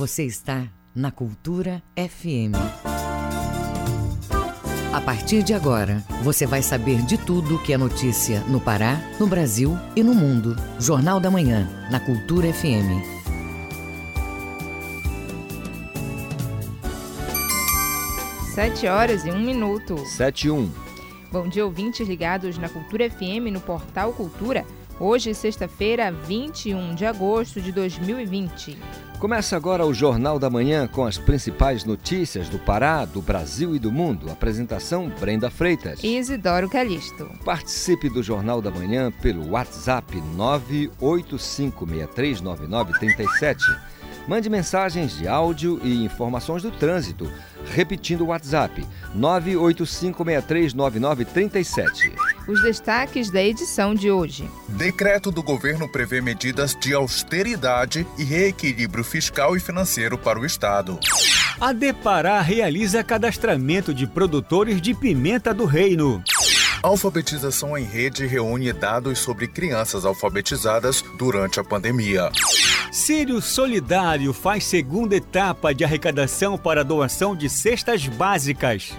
Você está na Cultura FM. A partir de agora, você vai saber de tudo que é notícia no Pará, no Brasil e no mundo. Jornal da Manhã, na Cultura FM. Sete horas e um minuto. Sete e um. Bom dia, ouvintes ligados na Cultura FM no Portal Cultura. Hoje, sexta-feira, 21 de agosto de 2020. Começa agora o Jornal da Manhã com as principais notícias do Pará, do Brasil e do mundo. Apresentação Brenda Freitas. E Isidoro Calixto. Participe do Jornal da Manhã pelo WhatsApp 985639937. Mande mensagens de áudio e informações do trânsito. Repetindo o WhatsApp 985639937. Os destaques da edição de hoje. Decreto do governo prevê medidas de austeridade e reequilíbrio fiscal e financeiro para o Estado. A Depará realiza cadastramento de produtores de pimenta do reino. Alfabetização em rede reúne dados sobre crianças alfabetizadas durante a pandemia. Sírio Solidário faz segunda etapa de arrecadação para doação de cestas básicas.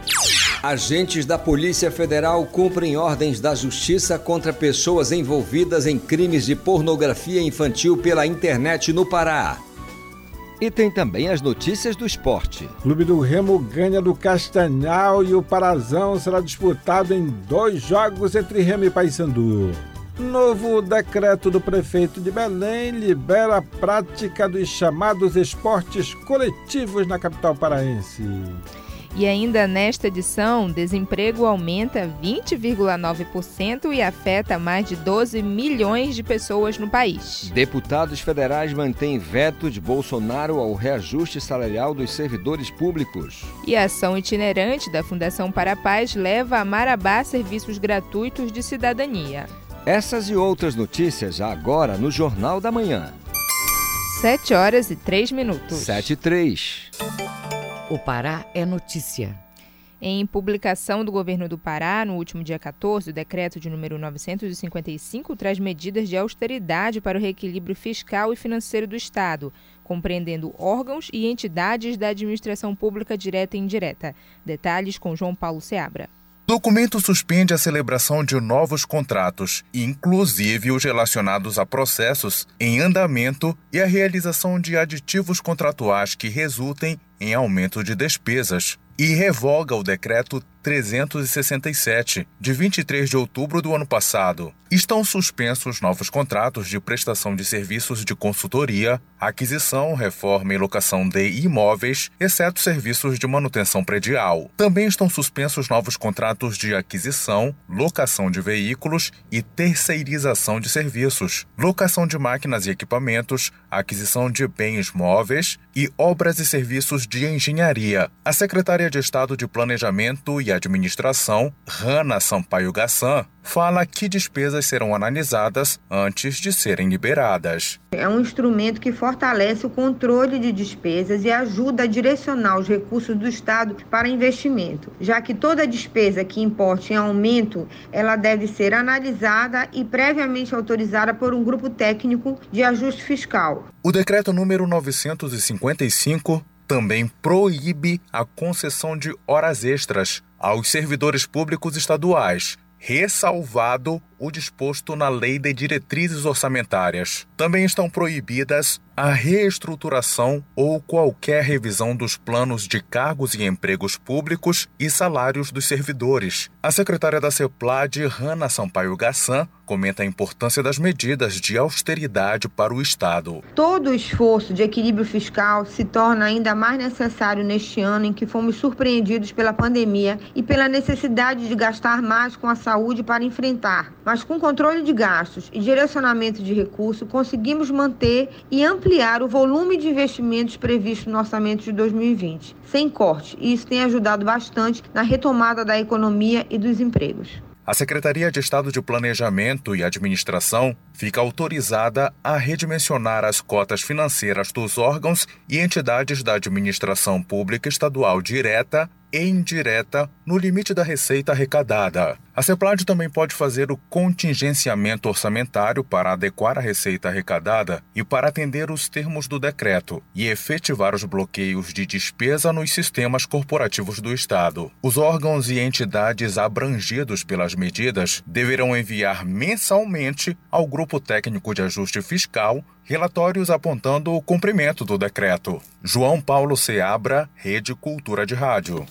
Agentes da Polícia Federal cumprem ordens da Justiça contra pessoas envolvidas em crimes de pornografia infantil pela internet no Pará. E tem também as notícias do esporte. Clube do Remo ganha do Castanhal e o Parazão será disputado em dois jogos entre Remo e Paysandu. Novo decreto do prefeito de Belém libera a prática dos chamados esportes coletivos na capital paraense. E ainda nesta edição, desemprego aumenta 20,9% e afeta mais de 12 milhões de pessoas no país. Deputados federais mantêm veto de Bolsonaro ao reajuste salarial dos servidores públicos. E a ação itinerante da Fundação para a Paz leva a Marabá serviços gratuitos de cidadania. Essas e outras notícias agora no Jornal da Manhã. 7 horas e 3 minutos. 7 e 3. O Pará é notícia. Em publicação do governo do Pará, no último dia 14, o decreto de número 955 traz medidas de austeridade para o reequilíbrio fiscal e financeiro do Estado, compreendendo órgãos e entidades da administração pública direta e indireta. Detalhes com João Paulo Seabra. O documento suspende a celebração de novos contratos, inclusive os relacionados a processos em andamento e a realização de aditivos contratuais que resultem em aumento de despesas, e revoga o decreto 367, de 23 de outubro do ano passado. Estão suspensos novos contratos de prestação de serviços de consultoria, aquisição, reforma e locação de imóveis, exceto serviços de manutenção predial. Também estão suspensos novos contratos de aquisição, locação de veículos e terceirização de serviços, locação de máquinas e equipamentos, aquisição de bens móveis e obras e serviços de engenharia. A secretária de Estado de Planejamento e Administração, Rana Sampaio Gassan, fala que despesas serão analisadas antes de serem liberadas. É um instrumento que fortalece o controle de despesas e ajuda a direcionar os recursos do Estado para investimento, já que toda despesa que importe em aumento, ela deve ser analisada e previamente autorizada por um grupo técnico de ajuste fiscal. O decreto número 955 também proíbe a concessão de horas extras aos servidores públicos estaduais, ressalvado o disposto na Lei de Diretrizes Orçamentárias. Também estão proibidas a reestruturação ou qualquer revisão dos planos de cargos e empregos públicos e salários dos servidores. A secretária da CEPLAD, Rana Sampaio Gassan, comenta a importância das medidas de austeridade para o Estado. Todo o esforço de equilíbrio fiscal se torna ainda mais necessário neste ano em que fomos surpreendidos pela pandemia e pela necessidade de gastar mais com a saúde para enfrentar. Mas com controle de gastos e direcionamento de recursos, conseguimos manter e ampliar o volume de investimentos previsto no orçamento de 2020, sem corte, e isso tem ajudado bastante na retomada da economia e dos empregos. A Secretaria de Estado de Planejamento e Administração fica autorizada a redimensionar as cotas financeiras dos órgãos e entidades da administração pública estadual direta e indireta no limite da receita arrecadada. A CEPLAD também pode fazer o contingenciamento orçamentário para adequar a receita arrecadada e para atender os termos do decreto e efetivar os bloqueios de despesa nos sistemas corporativos do Estado. Os órgãos e entidades abrangidos pelas medidas deverão enviar mensalmente ao Grupo Técnico de Ajuste Fiscal relatórios apontando o cumprimento do decreto. João Paulo Seabra, Rede Cultura de Rádio.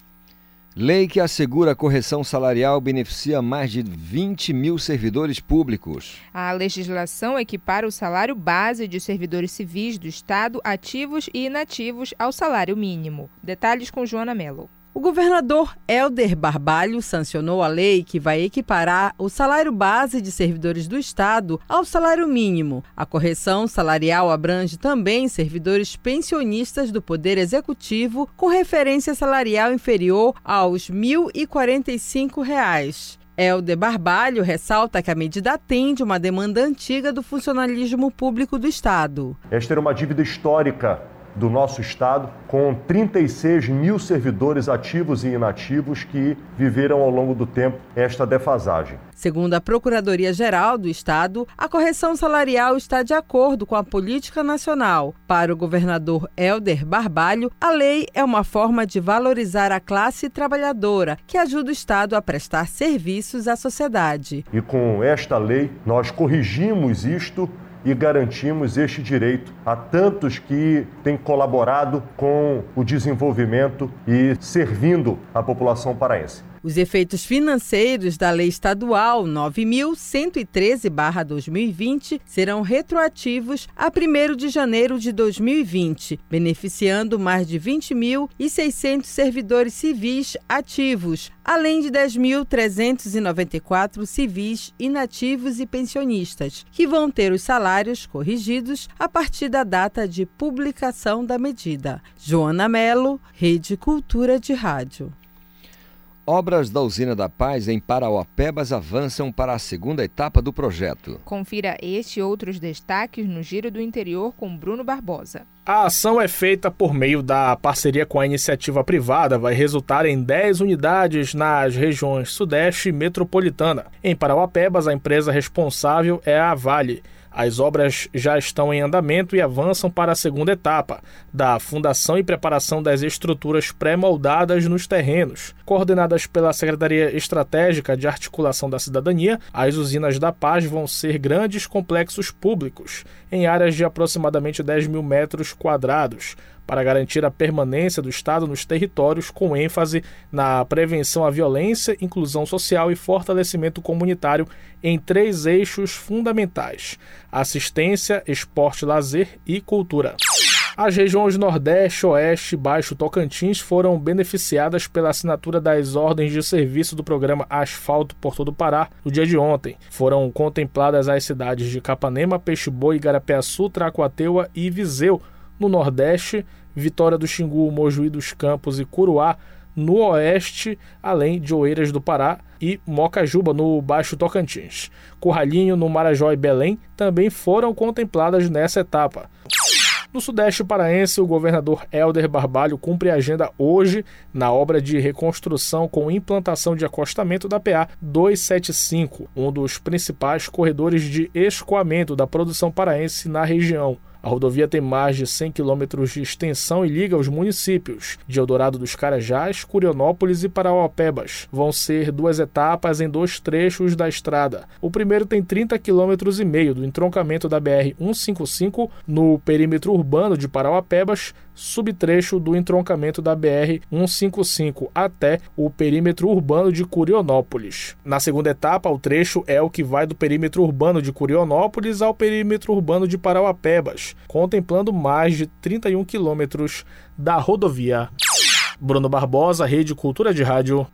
Lei que assegura a correção salarial beneficia mais de 20 mil servidores públicos. A legislação equipara o salário base de servidores civis do Estado ativos e inativos ao salário mínimo. Detalhes com Joana Mello. O governador Helder Barbalho sancionou a lei que vai equiparar o salário base de servidores do Estado ao salário mínimo. A correção salarial abrange também servidores pensionistas do Poder Executivo com referência salarial inferior aos R$ 1.045. Helder Barbalho ressalta que a medida atende uma demanda antiga do funcionalismo público do Estado. Esta era uma dívida histórica do nosso estado, com 36 mil servidores ativos e inativos que viveram ao longo do tempo esta defasagem. Segundo a Procuradoria-Geral do Estado, a correção salarial está de acordo com a política nacional. Para o governador Helder Barbalho, a lei é uma forma de valorizar a classe trabalhadora, que ajuda o Estado a prestar serviços à sociedade. E com esta lei, nós corrigimos isto e garantimos este direito a tantos que têm colaborado com o desenvolvimento e servindo a população paraense. Os efeitos financeiros da Lei Estadual 9.113-2020 serão retroativos a 1 de janeiro de 2020, beneficiando mais de 20.600 servidores civis ativos, além de 10.394 civis inativos e pensionistas, que vão ter os salários corrigidos a partir da data de publicação da medida. Joana Melo, Rede Cultura de Rádio. Obras da Usina da Paz em Parauapebas avançam para a segunda etapa do projeto. Confira este e outros destaques no Giro do Interior com Bruno Barbosa. A ação é feita por meio da parceria com a iniciativa privada, vai resultar em 10 unidades nas regiões Sudeste e Metropolitana. Em Parauapebas, a empresa responsável é a Vale. As obras já estão em andamento e avançam para a segunda etapa, da fundação e preparação das estruturas pré-moldadas nos terrenos. Coordenadas pela Secretaria Estratégica de Articulação da Cidadania, as usinas da Paz vão ser grandes complexos públicos, em áreas de aproximadamente 10 mil metros quadrados, para garantir a permanência do Estado nos territórios, com ênfase na prevenção à violência, inclusão social e fortalecimento comunitário em três eixos fundamentais: assistência, esporte, lazer e cultura. As regiões Nordeste, Oeste e Baixo Tocantins foram beneficiadas pela assinatura das ordens de serviço do programa Asfalto por todo o Pará no dia de ontem. Foram contempladas as cidades de Capanema, Peixe-Boi, Igarapé-Açu, Tracuateua e Viseu, no Nordeste, Vitória do Xingu, Mojuí dos Campos e Curuá no oeste, além de Oeiras do Pará e Mocajuba no Baixo Tocantins. Curralinho, no Marajó e Belém também foram contempladas nessa etapa. No Sudeste Paraense, o governador Helder Barbalho cumpre a agenda hoje na obra de reconstrução com implantação de acostamento da PA 275, um dos principais corredores de escoamento da produção paraense na região. A rodovia tem mais de 100 quilômetros de extensão e liga os municípios de Eldorado dos Carajás, Curionópolis e Parauapebas. Vão ser duas etapas em dois trechos da estrada. O primeiro tem 30 quilômetros e meio do entroncamento da BR 155 no perímetro urbano de Parauapebas, subtrecho do entroncamento da BR 155 até o perímetro urbano de Curionópolis. Na segunda etapa, o trecho é o que vai do perímetro urbano de Curionópolis ao perímetro urbano de Parauapebas contemplando mais de 31 quilômetros da rodovia. Bruno Barbosa, Rede Cultura de Rádio.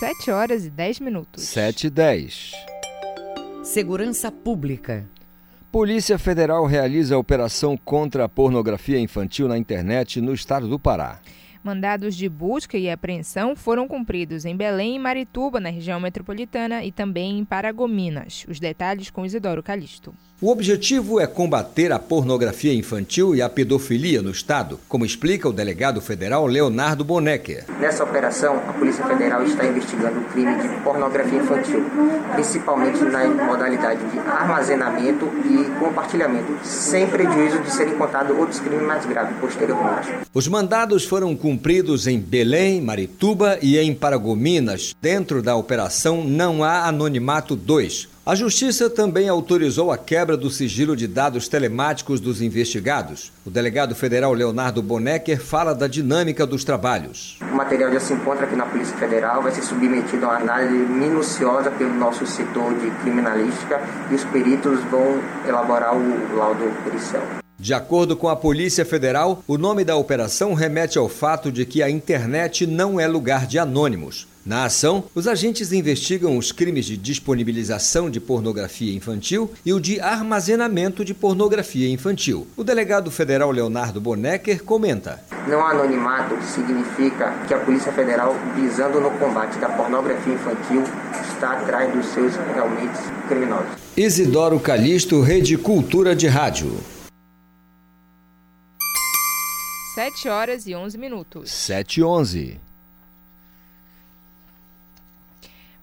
7 horas e 10 minutos. 7 e 10. Segurança Pública. Polícia Federal realiza operação contra a pornografia infantil na internet no estado do Pará. Mandados de busca e apreensão foram cumpridos em Belém e Marituba, na região metropolitana, e também em Paragominas. Os detalhes com Isidoro Calixto. O objetivo é combater a pornografia infantil e a pedofilia no Estado, como explica o delegado federal Leonardo Bonecker. Nessa operação, a Polícia Federal está investigando o crime de pornografia infantil, principalmente na modalidade de armazenamento e compartilhamento, sem prejuízo de serem contados outros crimes mais graves posteriormente. Os mandados foram cumpridos em Belém, Marituba e em Paragominas. Dentro da operação não há anonimato 2 a Justiça também autorizou a quebra do sigilo de dados telemáticos dos investigados. O delegado federal Leonardo Bonecker fala da dinâmica dos trabalhos. O material já se encontra aqui na Polícia Federal, vai ser submetido a uma análise minuciosa pelo nosso setor de criminalística e os peritos vão elaborar o laudo pericial. De acordo com a Polícia Federal, o nome da operação remete ao fato de que a internet não é lugar de anônimos. Na ação, os agentes investigam os crimes de disponibilização de pornografia infantil e o de armazenamento de pornografia infantil. O delegado federal Leonardo Bonecker comenta: Não anonimato significa que a Polícia Federal, visando no combate da pornografia infantil, está atrás dos seus realmente criminosos. Isidoro Calixto, Rede Cultura de Rádio. 7 horas e 11 minutos. 7 e 11.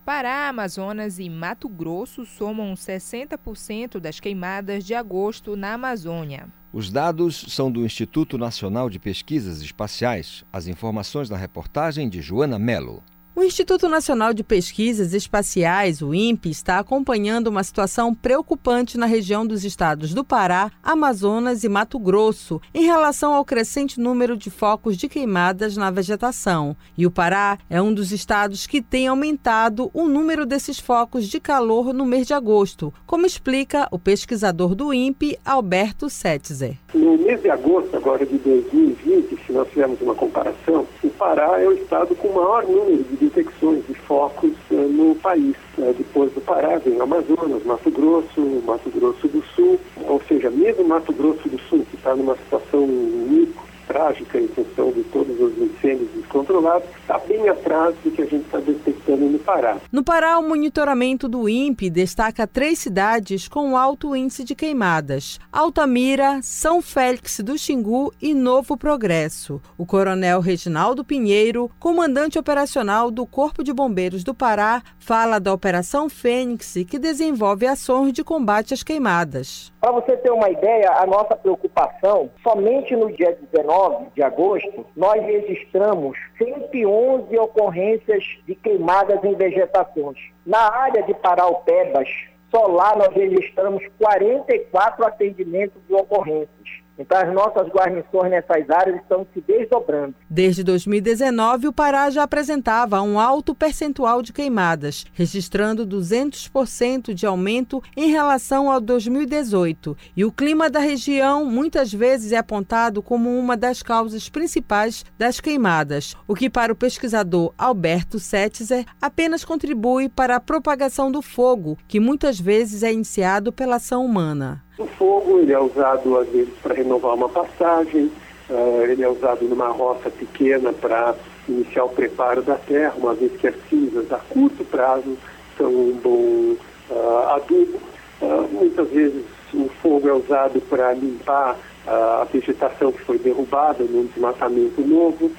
Pará, Amazonas e Mato Grosso somam 60% das queimadas de agosto na Amazônia. Os dados são do Instituto Nacional de Pesquisas Espaciais. As informações na reportagem de Joana Melo. O Instituto Nacional de Pesquisas Espaciais, o INPE, está acompanhando uma situação preocupante na região dos estados do Pará, Amazonas e Mato Grosso, em relação ao crescente número de focos de queimadas na vegetação. E o Pará é um dos estados que tem aumentado o número desses focos de calor no mês de agosto, como explica o pesquisador do INPE, Alberto Setzer. No mês de agosto agora de 2020, se nós fizermos uma comparação, o Pará é o estado com o maior número de detecções de focos uh, no país. Uh, depois do Pará vem Amazonas, Mato Grosso, Mato Grosso do Sul, ou seja, mesmo Mato Grosso do Sul, que está numa situação mico, trágica em função de todos os incêndios descontrolados, está bem atrás do que a gente está detectando no Pará. No Pará, o monitoramento do INPE destaca três cidades com alto índice de queimadas: Altamira, São Félix do Xingu e Novo Progresso. O coronel Reginaldo Pinheiro, comandante operacional do Corpo de Bombeiros do Pará, fala da Operação Fênix, que desenvolve ações de combate às queimadas. Para você ter uma ideia, a nossa preocupação, somente no dia 19 de agosto, nós registramos 111 ocorrências de queimadas em vegetações. Na área de Paraupebas, só lá nós registramos 44 atendimentos de ocorrências. Então, as nossas guarnições nessas áreas estão se desdobrando. Desde 2019, o Pará já apresentava um alto percentual de queimadas, registrando 200% de aumento em relação ao 2018. E o clima da região muitas vezes é apontado como uma das causas principais das queimadas, o que, para o pesquisador Alberto Setzer, apenas contribui para a propagação do fogo, que muitas vezes é iniciado pela ação humana. O fogo ele é usado às vezes para renovar uma passagem, uh, ele é usado numa roça pequena para iniciar o preparo da terra, uma vez que as cinzas a curto prazo são um bom uh, adubo. Uh, muitas vezes o fogo é usado para limpar a vegetação que foi derrubada num desmatamento novo.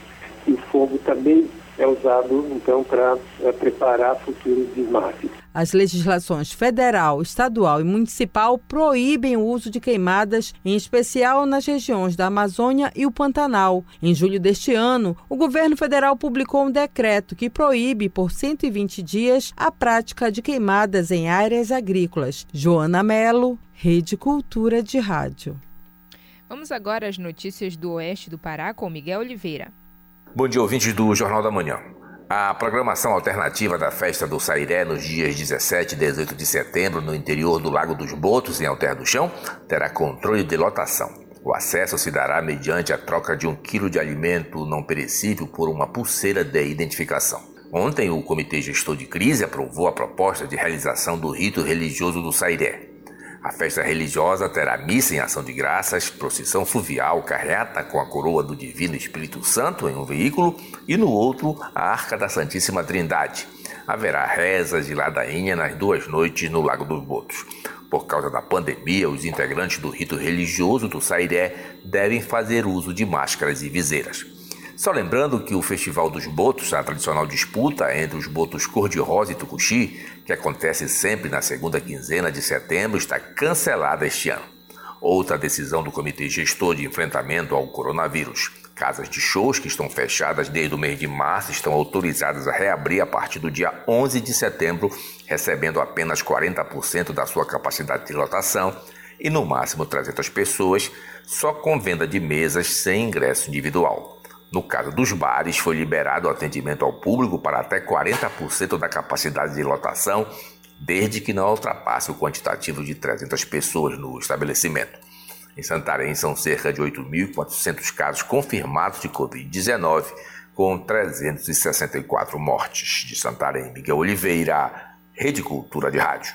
E o fogo também é usado então para é, preparar futuros desmates. As legislações federal, estadual e municipal proíbem o uso de queimadas, em especial nas regiões da Amazônia e o Pantanal. Em julho deste ano, o governo federal publicou um decreto que proíbe por 120 dias a prática de queimadas em áreas agrícolas. Joana Melo, Rede Cultura de Rádio. Vamos agora às notícias do oeste do Pará com Miguel Oliveira. Bom dia, ouvintes do Jornal da Manhã. A programação alternativa da festa do Sairé nos dias 17 e 18 de setembro no interior do Lago dos Botos, em Alter do Chão, terá controle de lotação. O acesso se dará mediante a troca de um quilo de alimento não perecível por uma pulseira de identificação. Ontem, o Comitê Gestor de Crise aprovou a proposta de realização do rito religioso do Sairé. A festa religiosa terá missa em ação de graças, procissão fluvial, carreata com a coroa do Divino Espírito Santo em um veículo e no outro a Arca da Santíssima Trindade. Haverá rezas de ladainha nas duas noites no Lago dos Botos. Por causa da pandemia, os integrantes do rito religioso do Sairé devem fazer uso de máscaras e viseiras. Só lembrando que o Festival dos Botos, a tradicional disputa entre os botos cor-de-rosa e tucuxi, que acontece sempre na segunda quinzena de setembro, está cancelada este ano. Outra decisão do Comitê Gestor de Enfrentamento ao Coronavírus. Casas de shows que estão fechadas desde o mês de março estão autorizadas a reabrir a partir do dia 11 de setembro, recebendo apenas 40% da sua capacidade de lotação e no máximo 300 pessoas, só com venda de mesas sem ingresso individual. No caso dos bares, foi liberado o atendimento ao público para até 40% da capacidade de lotação, desde que não ultrapasse o quantitativo de 300 pessoas no estabelecimento. Em Santarém, são cerca de 8.400 casos confirmados de Covid-19, com 364 mortes. De Santarém, Miguel Oliveira, Rede Cultura de Rádio.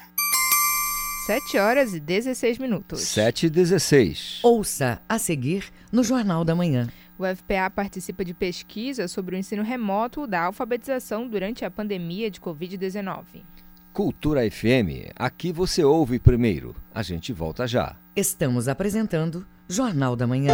7 horas e 16 minutos. 7 e 16. Ouça a seguir no Jornal da Manhã. O FPA participa de pesquisa sobre o ensino remoto da alfabetização durante a pandemia de Covid-19. Cultura FM, aqui você ouve primeiro. A gente volta já. Estamos apresentando Jornal da Manhã.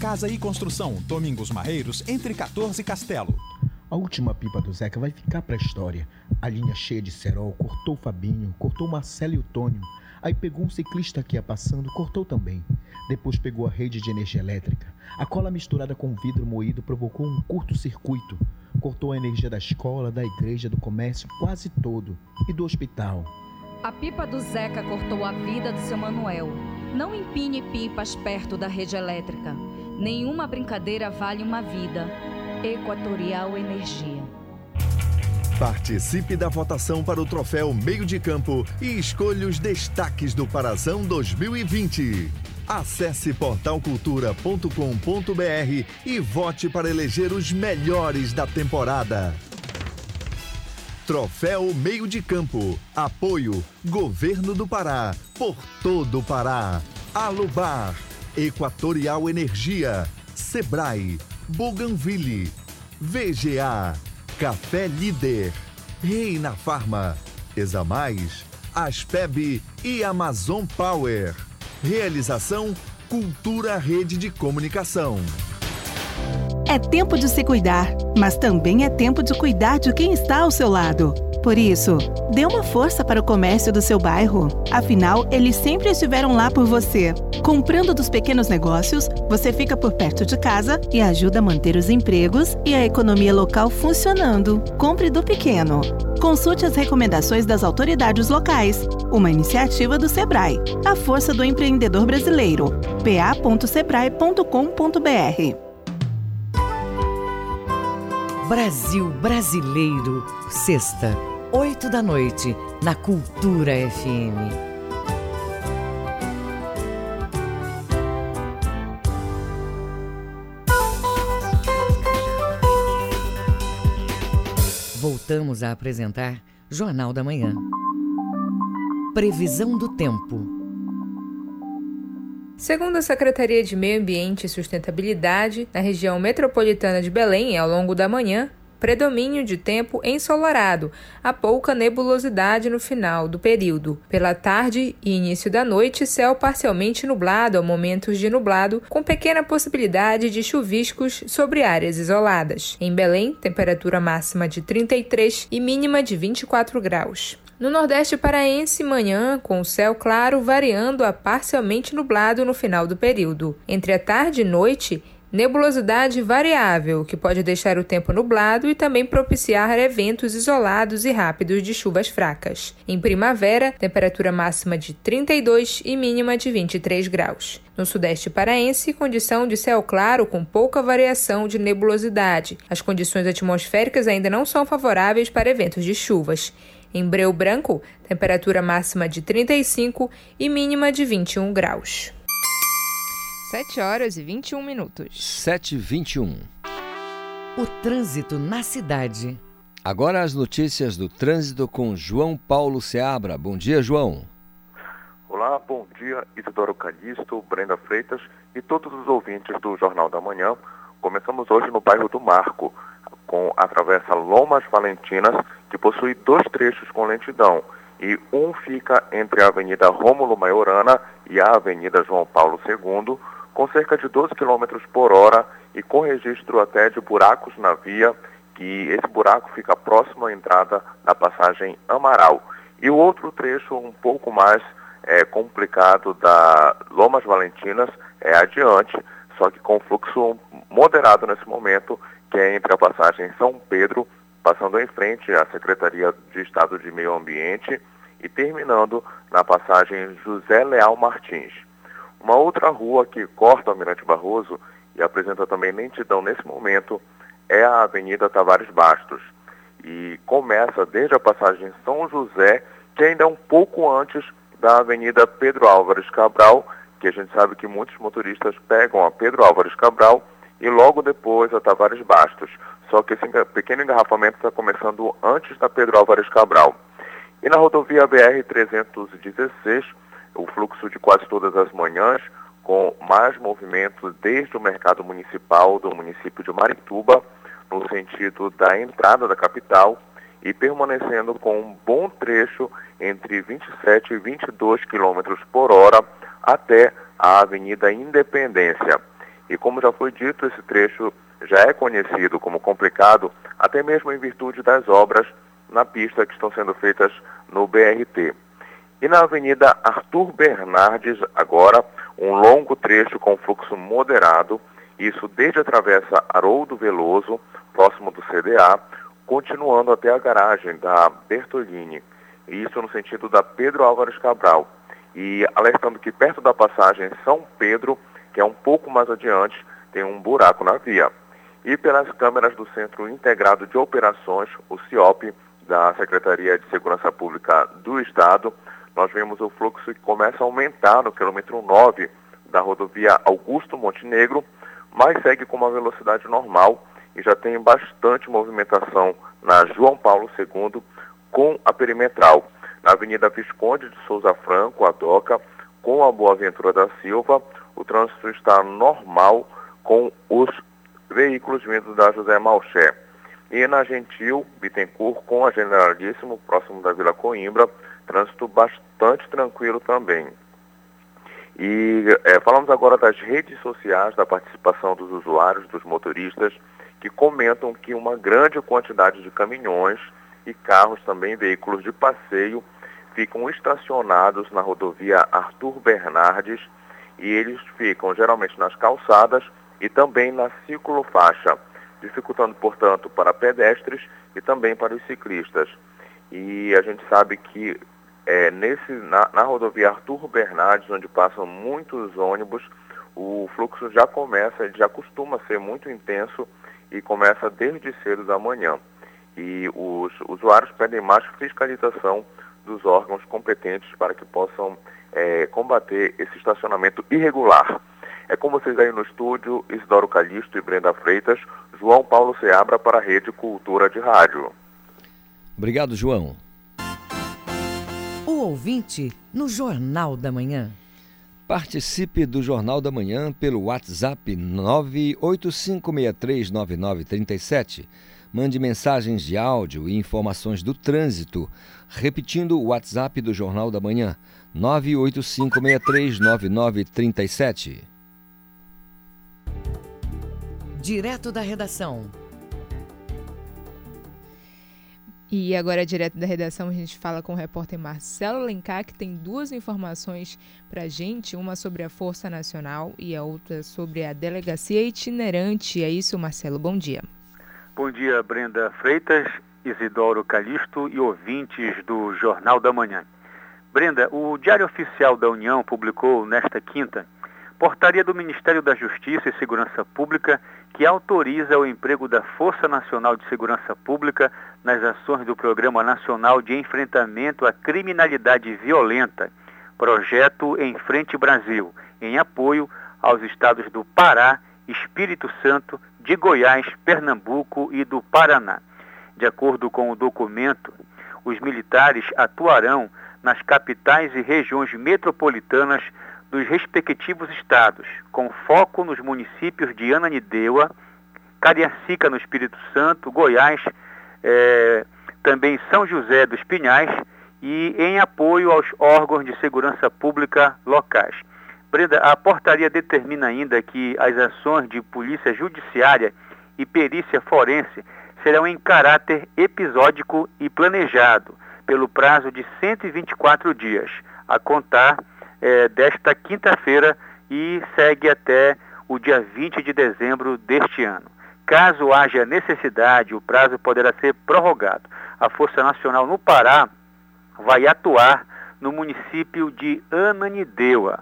Casa e Construção, Domingos Marreiros, entre 14 e Castelo. A última pipa do Zeca vai ficar pra história. A linha cheia de cerol cortou Fabinho, cortou Marcelo e o Tônio. Aí pegou um ciclista que ia passando, cortou também. Depois pegou a rede de energia elétrica. A cola misturada com vidro moído provocou um curto-circuito. Cortou a energia da escola, da igreja, do comércio, quase todo. E do hospital. A pipa do Zeca cortou a vida do seu Manuel. Não empine pipas perto da rede elétrica. Nenhuma brincadeira vale uma vida. Equatorial Energia. Participe da votação para o troféu Meio de Campo e escolha os destaques do Parazão 2020. Acesse portalcultura.com.br e vote para eleger os melhores da temporada. Troféu Meio de Campo. Apoio Governo do Pará. Por todo o Pará. Alubar. Equatorial Energia. Sebrae. Bougainville. VGA. Café Líder. Reina Farma. Examais. Aspeb e Amazon Power. Realização Cultura Rede de Comunicação. É tempo de se cuidar, mas também é tempo de cuidar de quem está ao seu lado. Por isso, dê uma força para o comércio do seu bairro. Afinal, eles sempre estiveram lá por você. Comprando dos pequenos negócios, você fica por perto de casa e ajuda a manter os empregos e a economia local funcionando. Compre do pequeno. Consulte as recomendações das autoridades locais. Uma iniciativa do Sebrae. A força do empreendedor brasileiro. pa.sebrae.com.br Brasil Brasileiro. Sexta, oito da noite, na Cultura FM. Voltamos a apresentar Jornal da Manhã. Previsão do tempo. Segundo a Secretaria de Meio Ambiente e Sustentabilidade, na região metropolitana de Belém, ao longo da manhã, predomínio de tempo ensolarado, a pouca nebulosidade no final do período. Pela tarde e início da noite, céu parcialmente nublado a momentos de nublado, com pequena possibilidade de chuviscos sobre áreas isoladas. Em Belém, temperatura máxima de 33 e mínima de 24 graus. No Nordeste paraense, manhã, com céu claro variando a parcialmente nublado no final do período. Entre a tarde e noite, nebulosidade variável, que pode deixar o tempo nublado e também propiciar eventos isolados e rápidos de chuvas fracas. Em primavera, temperatura máxima de 32 e mínima de 23 graus. No sudeste paraense, condição de céu claro com pouca variação de nebulosidade. As condições atmosféricas ainda não são favoráveis para eventos de chuvas. Em Breu Branco, temperatura máxima de 35 e mínima de 21 graus. 7 horas e 21 minutos. 7 e 21. O trânsito na cidade. Agora as notícias do trânsito com João Paulo Seabra. Bom dia, João. Olá, bom dia, Isidoro Calixto, Brenda Freitas e todos os ouvintes do Jornal da Manhã. Começamos hoje no bairro do Marco, com a travessa Lomas Valentinas, que possui dois trechos com lentidão, e um fica entre a Avenida Rômulo Maiorana e a Avenida João Paulo II, com cerca de 12 km por hora e com registro até de buracos na via, que esse buraco fica próximo à entrada da passagem Amaral. E o outro trecho um pouco mais é, complicado da Lomas Valentinas é adiante, só que com fluxo moderado nesse momento, que é entre a passagem São Pedro, passando em frente à Secretaria de Estado de Meio Ambiente e terminando na passagem José Leal Martins. Uma outra rua que corta o Almirante Barroso e apresenta também lentidão nesse momento é a Avenida Tavares Bastos. E começa desde a passagem São José, que ainda é um pouco antes da Avenida Pedro Álvares Cabral, que a gente sabe que muitos motoristas pegam a Pedro Álvares Cabral e logo depois a Tavares Bastos. Só que esse pequeno engarrafamento está começando antes da Pedro Álvares Cabral. E na rodovia BR-316, o fluxo de quase todas as manhãs, com mais movimentos desde o mercado municipal do município de Marituba, no sentido da entrada da capital, e permanecendo com um bom trecho entre 27 e 22 km por hora até a Avenida Independência. E como já foi dito, esse trecho já é conhecido como complicado, até mesmo em virtude das obras na pista que estão sendo feitas no BRT. E na Avenida Arthur Bernardes, agora, um longo trecho com fluxo moderado, isso desde a travessa Haroldo Veloso, próximo do CDA, continuando até a garagem da Bertolini, isso no sentido da Pedro Álvares Cabral. E alertando que perto da passagem São Pedro, que é um pouco mais adiante, tem um buraco na via. E pelas câmeras do Centro Integrado de Operações, o CIOP, da Secretaria de Segurança Pública do Estado, nós vemos o fluxo que começa a aumentar no quilômetro 9 da rodovia Augusto Montenegro, mas segue com uma velocidade normal e já tem bastante movimentação na João Paulo II com a perimetral. Na Avenida Visconde de Souza Franco, a DOCA, com a Boa Ventura da Silva, o trânsito está normal com os veículos vindos da José Malché. E na Gentil, Bittencourt, com a Generalíssimo, próximo da Vila Coimbra, trânsito bastante tranquilo também. E é, falamos agora das redes sociais, da participação dos usuários, dos motoristas, que comentam que uma grande quantidade de caminhões e carros, também veículos de passeio, ficam estacionados na rodovia Arthur Bernardes e eles ficam geralmente nas calçadas e também na ciclofaixa, dificultando, portanto, para pedestres e também para os ciclistas. E a gente sabe que é, nesse, na, na rodovia Arthur Bernardes, onde passam muitos ônibus, o fluxo já começa, já costuma ser muito intenso e começa desde cedo da manhã. E os usuários pedem mais fiscalização dos órgãos competentes para que possam é, combater esse estacionamento irregular. É com vocês aí no estúdio, Isidoro Calixto e Brenda Freitas, João Paulo Seabra para a Rede Cultura de Rádio. Obrigado, João. O ouvinte no Jornal da Manhã. Participe do Jornal da Manhã pelo WhatsApp 985639937 Mande mensagens de áudio e informações do trânsito, repetindo o WhatsApp do Jornal da Manhã, 985639937. Direto da redação. E agora, direto da redação, a gente fala com o repórter Marcelo Lencar, que tem duas informações para a gente, uma sobre a Força Nacional e a outra sobre a Delegacia Itinerante. É isso, Marcelo, bom dia. Bom dia, Brenda Freitas, Isidoro Calixto e ouvintes do Jornal da Manhã. Brenda, o Diário Oficial da União publicou nesta quinta portaria do Ministério da Justiça e Segurança Pública que autoriza o emprego da Força Nacional de Segurança Pública nas ações do Programa Nacional de Enfrentamento à Criminalidade Violenta, projeto Em Frente Brasil, em apoio aos estados do Pará, Espírito Santo, de Goiás, Pernambuco e do Paraná. De acordo com o documento, os militares atuarão nas capitais e regiões metropolitanas dos respectivos estados, com foco nos municípios de Ananindeua, Cariacica no Espírito Santo, Goiás, eh, também São José dos Pinhais e em apoio aos órgãos de segurança pública locais. Brenda, a portaria determina ainda que as ações de polícia judiciária e perícia forense serão em caráter episódico e planejado pelo prazo de 124 dias, a contar é, desta quinta-feira e segue até o dia 20 de dezembro deste ano. Caso haja necessidade, o prazo poderá ser prorrogado. A Força Nacional no Pará vai atuar no município de Ananindeua.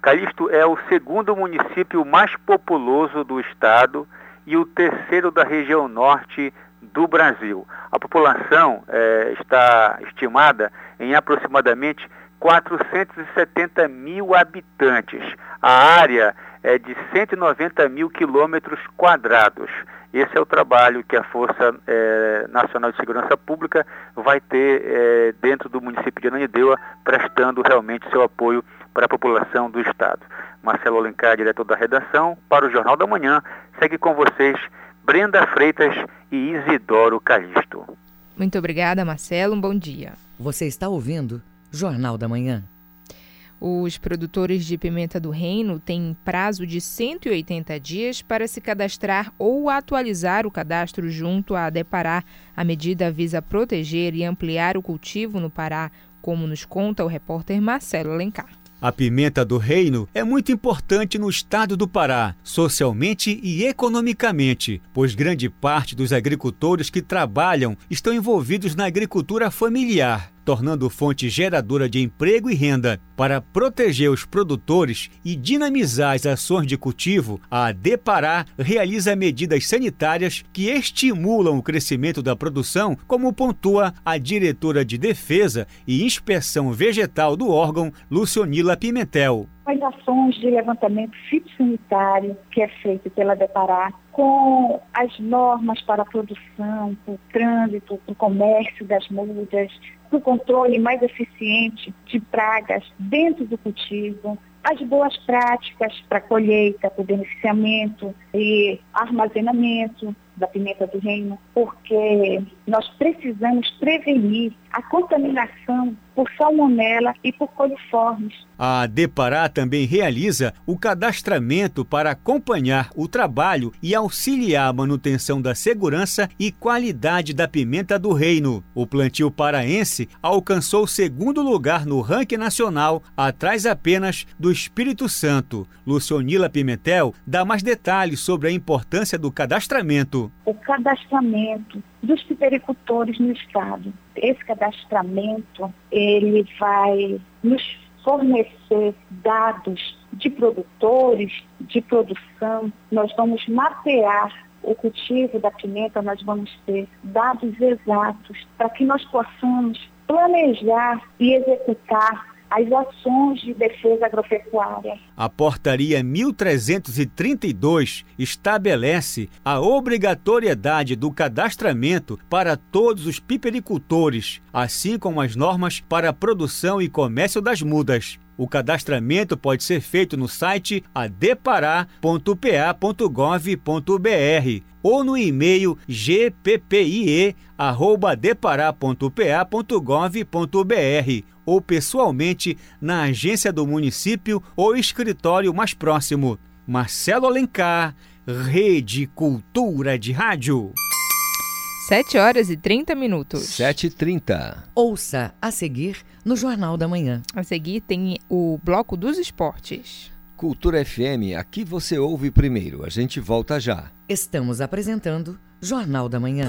Calixto é o segundo município mais populoso do estado e o terceiro da região norte do Brasil. A população é, está estimada em aproximadamente 470 mil habitantes. A área é de 190 mil quilômetros quadrados. Esse é o trabalho que a Força é, Nacional de Segurança Pública vai ter é, dentro do município de Ananindeua, prestando realmente seu apoio para a população do Estado. Marcelo Alencar, diretor da redação, para o Jornal da Manhã. Segue com vocês Brenda Freitas e Isidoro Calixto. Muito obrigada, Marcelo. Um bom dia. Você está ouvindo Jornal da Manhã. Os produtores de pimenta do reino têm prazo de 180 dias para se cadastrar ou atualizar o cadastro junto à Deparar. A medida visa proteger e ampliar o cultivo no Pará, como nos conta o repórter Marcelo Alencar. A pimenta do reino é muito importante no estado do Pará, socialmente e economicamente, pois grande parte dos agricultores que trabalham estão envolvidos na agricultura familiar tornando fonte geradora de emprego e renda. Para proteger os produtores e dinamizar as ações de cultivo, a Depará realiza medidas sanitárias que estimulam o crescimento da produção, como pontua a diretora de Defesa e Inspeção Vegetal do órgão, Lucionila Pimentel as ações de levantamento fitossanitário que é feito pela Depará, com as normas para a produção, para o trânsito, para o comércio das mudas, o controle mais eficiente de pragas dentro do cultivo, as boas práticas para colheita, para beneficiamento e armazenamento da pimenta do reino, porque nós precisamos prevenir a contaminação por salmonela e por coliformes. A Depará também realiza o cadastramento para acompanhar o trabalho e auxiliar a manutenção da segurança e qualidade da pimenta do reino. O plantio paraense alcançou o segundo lugar no ranking nacional, atrás apenas do Espírito Santo. Lucionila Pimentel dá mais detalhes sobre a importância do cadastramento. O cadastramento dos pipericultores no estado. Esse cadastramento, ele vai nos fornecer dados de produtores, de produção, nós vamos mapear o cultivo da pimenta, nós vamos ter dados exatos para que nós possamos planejar e executar as ações de defesa agropecuária. A portaria 1332 estabelece a obrigatoriedade do cadastramento para todos os pipericultores, assim como as normas para a produção e comércio das mudas. O cadastramento pode ser feito no site adepará.pa.gov.br ou no e-mail gppie@depará.pa.gov.br ou pessoalmente na agência do município ou escritório mais próximo. Marcelo Alencar, Rede Cultura de Rádio. 7 horas e 30 minutos. 7h30. Ouça a seguir no Jornal da Manhã. A seguir tem o Bloco dos Esportes. Cultura FM, aqui você ouve primeiro. A gente volta já. Estamos apresentando Jornal da Manhã.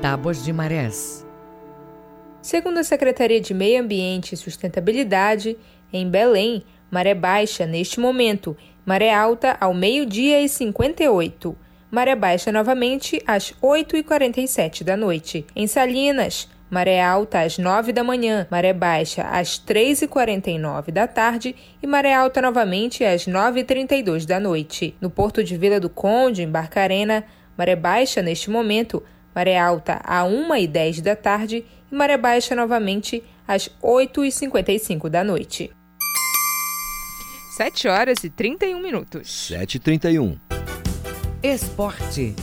Tábuas de Marés. Segundo a Secretaria de Meio Ambiente e Sustentabilidade, em Belém, maré baixa neste momento, maré alta ao meio-dia e 58. Maré baixa novamente às 8h47 da noite. Em Salinas, maré alta às 9 da manhã, maré baixa às 3h49 da tarde e maré alta novamente às 9h32 da noite. No porto de Vila do Conde, em Barcarena, maré baixa neste momento, maré alta a 1h10 da tarde e maré baixa novamente às 8h55 da noite. 7 horas e 31 minutos. 7h31. Esporte.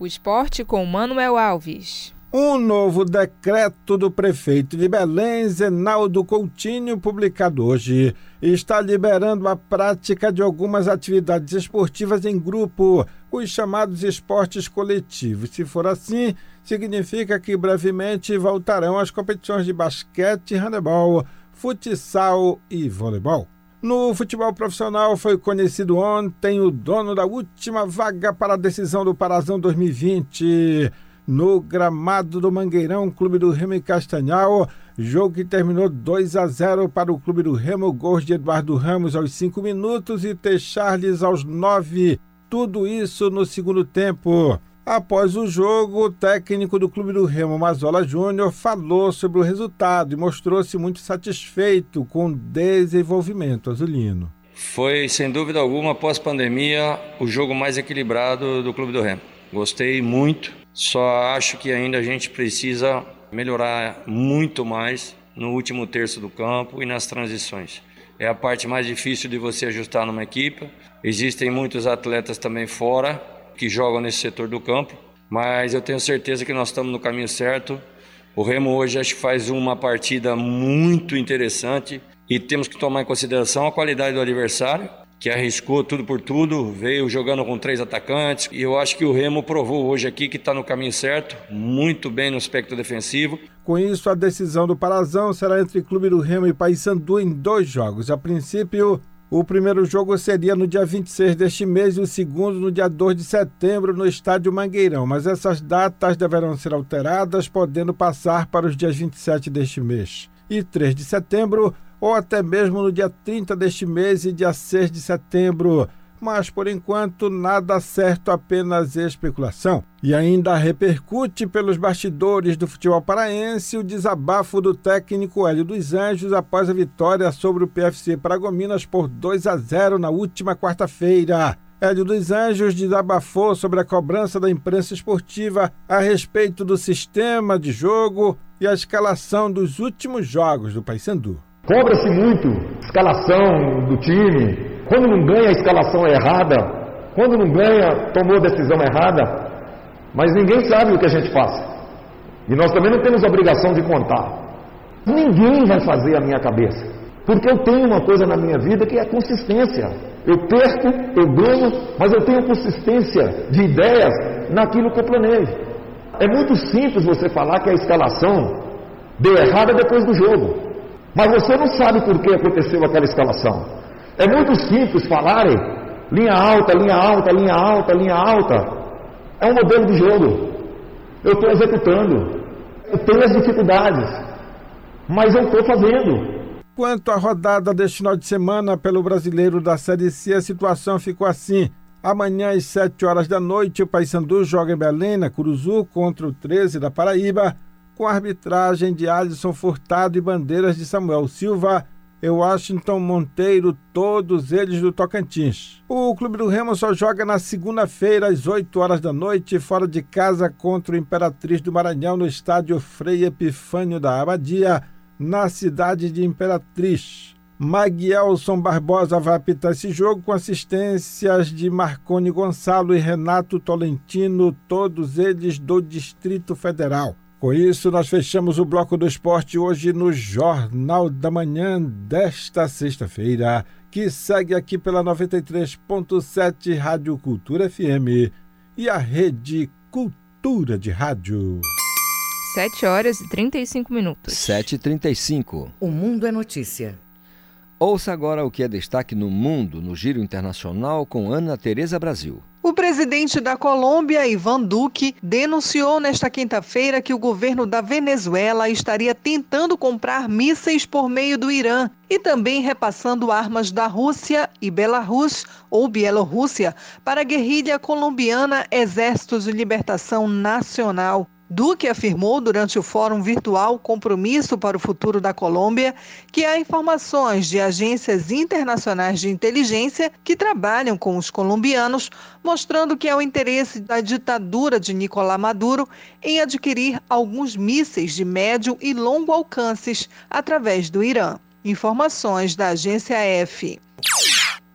O esporte com Manuel Alves. Um novo decreto do prefeito de Belém, Zenaldo Coutinho, publicado hoje, está liberando a prática de algumas atividades esportivas em grupo, os chamados esportes coletivos. Se for assim, significa que brevemente voltarão as competições de basquete, handebol, futsal e voleibol. No futebol profissional foi conhecido ontem o dono da última vaga para a decisão do Parazão 2020 no gramado do Mangueirão, Clube do Remo e Castanhal. Jogo que terminou 2 a 0 para o Clube do Remo, gols de Eduardo Ramos aos 5 minutos e T. Charles aos 9. Tudo isso no segundo tempo. Após o jogo, o técnico do Clube do Remo, Mazola Júnior, falou sobre o resultado e mostrou-se muito satisfeito com o desenvolvimento azulino. Foi, sem dúvida alguma, após pandemia, o jogo mais equilibrado do Clube do Remo. Gostei muito só acho que ainda a gente precisa melhorar muito mais no último terço do campo e nas transições. É a parte mais difícil de você ajustar numa equipe. Existem muitos atletas também fora que jogam nesse setor do campo, mas eu tenho certeza que nós estamos no caminho certo. O Remo hoje acho que faz uma partida muito interessante e temos que tomar em consideração a qualidade do adversário que arriscou tudo por tudo, veio jogando com três atacantes. E eu acho que o Remo provou hoje aqui que está no caminho certo, muito bem no aspecto defensivo. Com isso, a decisão do Parazão será entre Clube do Remo e Paysandu em dois jogos. A princípio, o primeiro jogo seria no dia 26 deste mês e o segundo no dia 2 de setembro no estádio Mangueirão, mas essas datas deverão ser alteradas, podendo passar para os dias 27 deste mês. E 3 de setembro ou até mesmo no dia 30 deste mês e dia 6 de setembro. Mas por enquanto nada certo, apenas especulação. E ainda repercute pelos bastidores do futebol paraense o desabafo do técnico Hélio dos Anjos após a vitória sobre o PFC Paragominas por 2 a 0 na última quarta-feira. Hélio dos Anjos desabafou sobre a cobrança da imprensa esportiva a respeito do sistema de jogo e a escalação dos últimos jogos do Paysandu. Cobra-se muito escalação do time. Quando não ganha, a escalação é errada. Quando não ganha, tomou decisão errada. Mas ninguém sabe o que a gente faz. E nós também não temos obrigação de contar. Ninguém vai fazer a minha cabeça. Porque eu tenho uma coisa na minha vida que é consistência. Eu perco, eu ganho, mas eu tenho consistência de ideias naquilo que eu planejo. É muito simples você falar que a escalação deu errada depois do jogo. Mas você não sabe por que aconteceu aquela escalação. É muito simples falarem linha alta, linha alta, linha alta, linha alta. É um modelo de jogo. Eu estou executando. Eu tenho as dificuldades. Mas eu estou fazendo. Quanto à rodada deste final de semana pelo brasileiro da Série C, a situação ficou assim. Amanhã, às 7 horas da noite, o Paysandu joga em Belém, na Curuzu, contra o 13 da Paraíba, com arbitragem de Alisson Furtado e bandeiras de Samuel Silva e Washington Monteiro, todos eles do Tocantins. O Clube do Remo só joga na segunda-feira, às 8 horas da noite, fora de casa contra o Imperatriz do Maranhão, no estádio Frei Epifânio da Abadia, na cidade de Imperatriz. Maguielson Barbosa vai apitar esse jogo com assistências de Marconi Gonçalo e Renato Tolentino, todos eles do Distrito Federal. Com isso, nós fechamos o bloco do esporte hoje no Jornal da Manhã desta sexta-feira, que segue aqui pela 93.7 Rádio Cultura FM e a Rede Cultura de Rádio. 7 horas e 35 minutos. 7h35. O Mundo é Notícia. Ouça agora o que é destaque no mundo, no Giro Internacional, com Ana Tereza Brasil. O presidente da Colômbia, Ivan Duque, denunciou nesta quinta-feira que o governo da Venezuela estaria tentando comprar mísseis por meio do Irã e também repassando armas da Rússia e Belarus ou Bielorrússia para a guerrilha colombiana Exército de Libertação Nacional. Duque afirmou durante o Fórum Virtual Compromisso para o Futuro da Colômbia que há informações de agências internacionais de inteligência que trabalham com os colombianos, mostrando que é o interesse da ditadura de Nicolás Maduro em adquirir alguns mísseis de médio e longo alcances através do Irã. Informações da agência F.